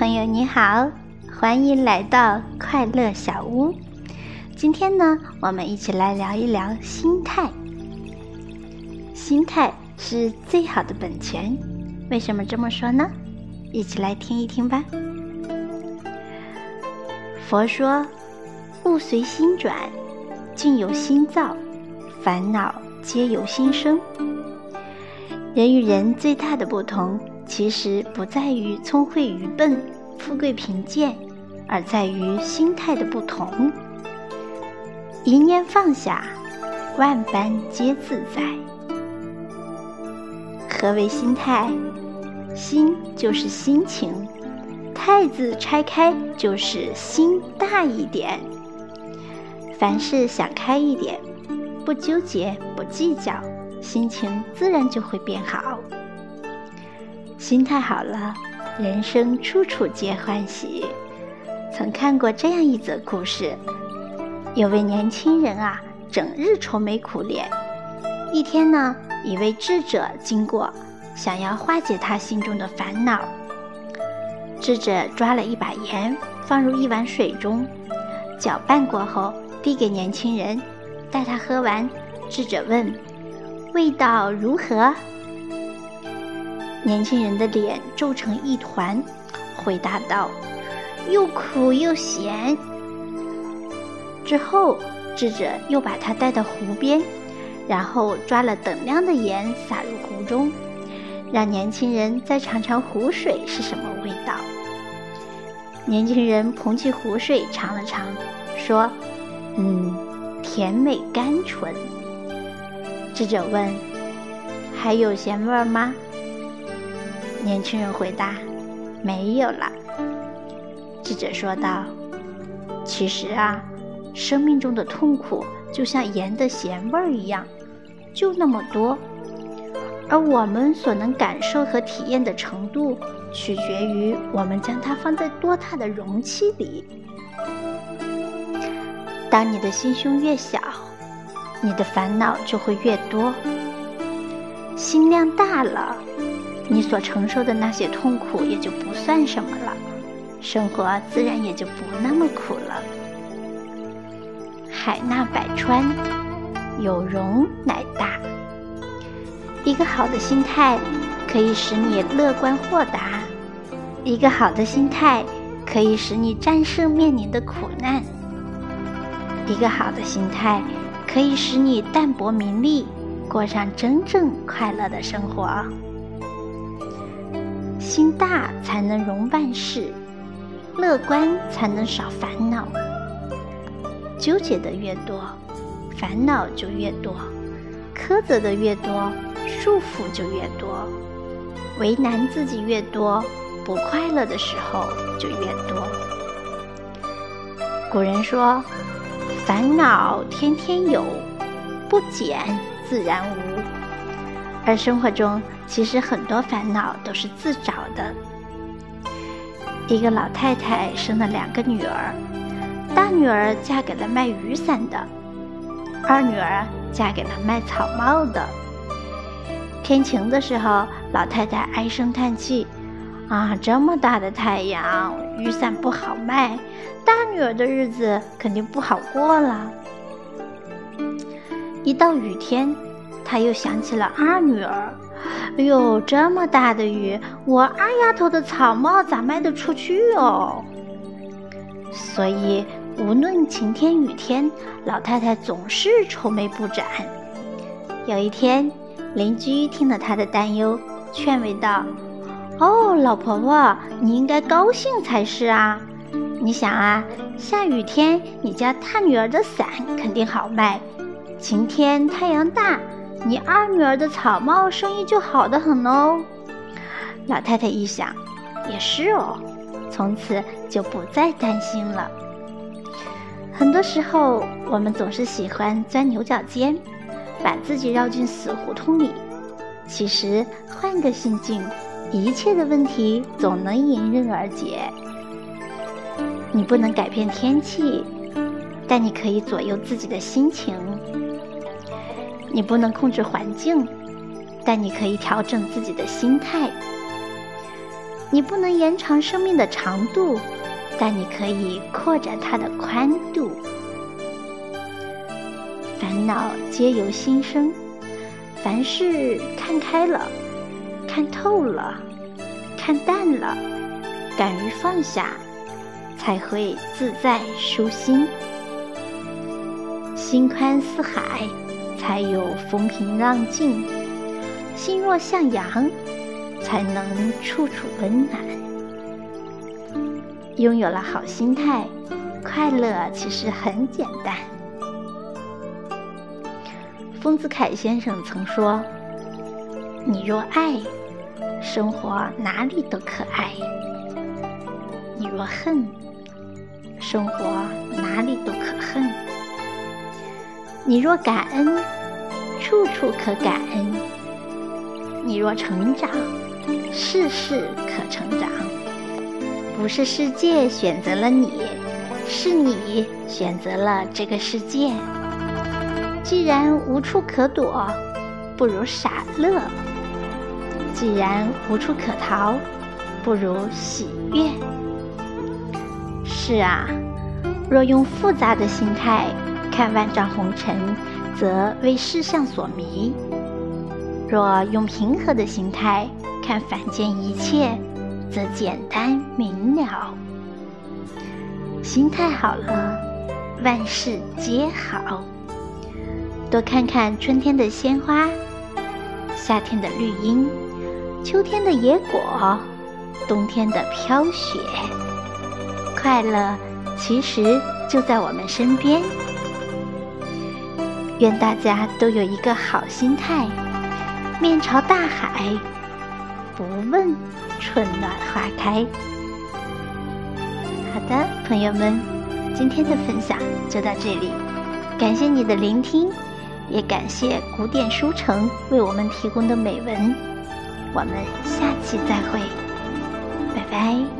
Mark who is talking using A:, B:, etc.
A: 朋友你好，欢迎来到快乐小屋。今天呢，我们一起来聊一聊心态。心态是最好的本钱，为什么这么说呢？一起来听一听吧。佛说：“物随心转，境由心造，烦恼皆由心生。”人与人最大的不同。其实不在于聪慧愚笨、富贵贫贱，而在于心态的不同。一念放下，万般皆自在。何为心态？心就是心情，态字拆开就是心大一点。凡事想开一点，不纠结，不计较，心情自然就会变好。心态好了，人生处处皆欢喜。曾看过这样一则故事：有位年轻人啊，整日愁眉苦脸。一天呢，一位智者经过，想要化解他心中的烦恼。智者抓了一把盐，放入一碗水中，搅拌过后，递给年轻人，待他喝完，智者问：“味道如何？”年轻人的脸皱成一团，回答道：“又苦又咸。”之后，智者又把他带到湖边，然后抓了等量的盐撒入湖中，让年轻人再尝尝湖水是什么味道。年轻人捧起湖水尝了尝，说：“嗯，甜美甘醇。”智者问：“还有咸味吗？”年轻人回答：“没有了。”智者说道：“其实啊，生命中的痛苦就像盐的咸味儿一样，就那么多。而我们所能感受和体验的程度，取决于我们将它放在多大的容器里。当你的心胸越小，你的烦恼就会越多。心量大了。”你所承受的那些痛苦也就不算什么了，生活自然也就不那么苦了。海纳百川，有容乃大。一个好的心态可以使你乐观豁达，一个好的心态可以使你战胜面临的苦难，一个好的心态可以使你淡泊名利，过上真正快乐的生活。心大才能容万事，乐观才能少烦恼。纠结的越多，烦恼就越多；苛责的越多，束缚就越多；为难自己越多，不快乐的时候就越多。古人说：“烦恼天天有，不减自然无。”而生活中，其实很多烦恼都是自找的。一个老太太生了两个女儿，大女儿嫁给了卖雨伞的，二女儿嫁给了卖草帽的。天晴的时候，老太太唉声叹气：“啊，这么大的太阳，雨伞不好卖，大女儿的日子肯定不好过了。”一到雨天。他又想起了二女儿，哎呦，这么大的雨，我二丫头的草帽咋卖得出去哦？所以，无论晴天雨天，老太太总是愁眉不展。有一天，邻居听了她的担忧，劝慰道：“哦，老婆婆，你应该高兴才是啊！你想啊，下雨天你家大女儿的伞肯定好卖，晴天太阳大。”你二女儿的草帽生意就好的很哦。老太太一想，也是哦，从此就不再担心了。很多时候，我们总是喜欢钻牛角尖，把自己绕进死胡同里。其实，换个心境，一切的问题总能迎刃而解。你不能改变天气，但你可以左右自己的心情。你不能控制环境，但你可以调整自己的心态。你不能延长生命的长度，但你可以扩展它的宽度。烦恼皆由心生，凡事看开了，看透了，看淡了，敢于放下，才会自在舒心。心宽似海，才有风平浪静；心若向阳。才能处处温暖。拥有了好心态，快乐其实很简单。丰子恺先生曾说：“你若爱，生活哪里都可爱；你若恨，生活哪里都可恨；你若感恩，处处可感恩；你若成长。”事事可成长，不是世界选择了你，是你选择了这个世界。既然无处可躲，不如傻乐；既然无处可逃，不如喜悦。是啊，若用复杂的心态看万丈红尘，则为世相所迷；若用平和的心态，看凡间一切，则简单明了。心态好了，万事皆好。多看看春天的鲜花，夏天的绿荫，秋天的野果，冬天的飘雪。快乐其实就在我们身边。愿大家都有一个好心态，面朝大海。不问春暖花开。好的，朋友们，今天的分享就到这里，感谢你的聆听，也感谢古典书城为我们提供的美文。我们下期再会，拜拜。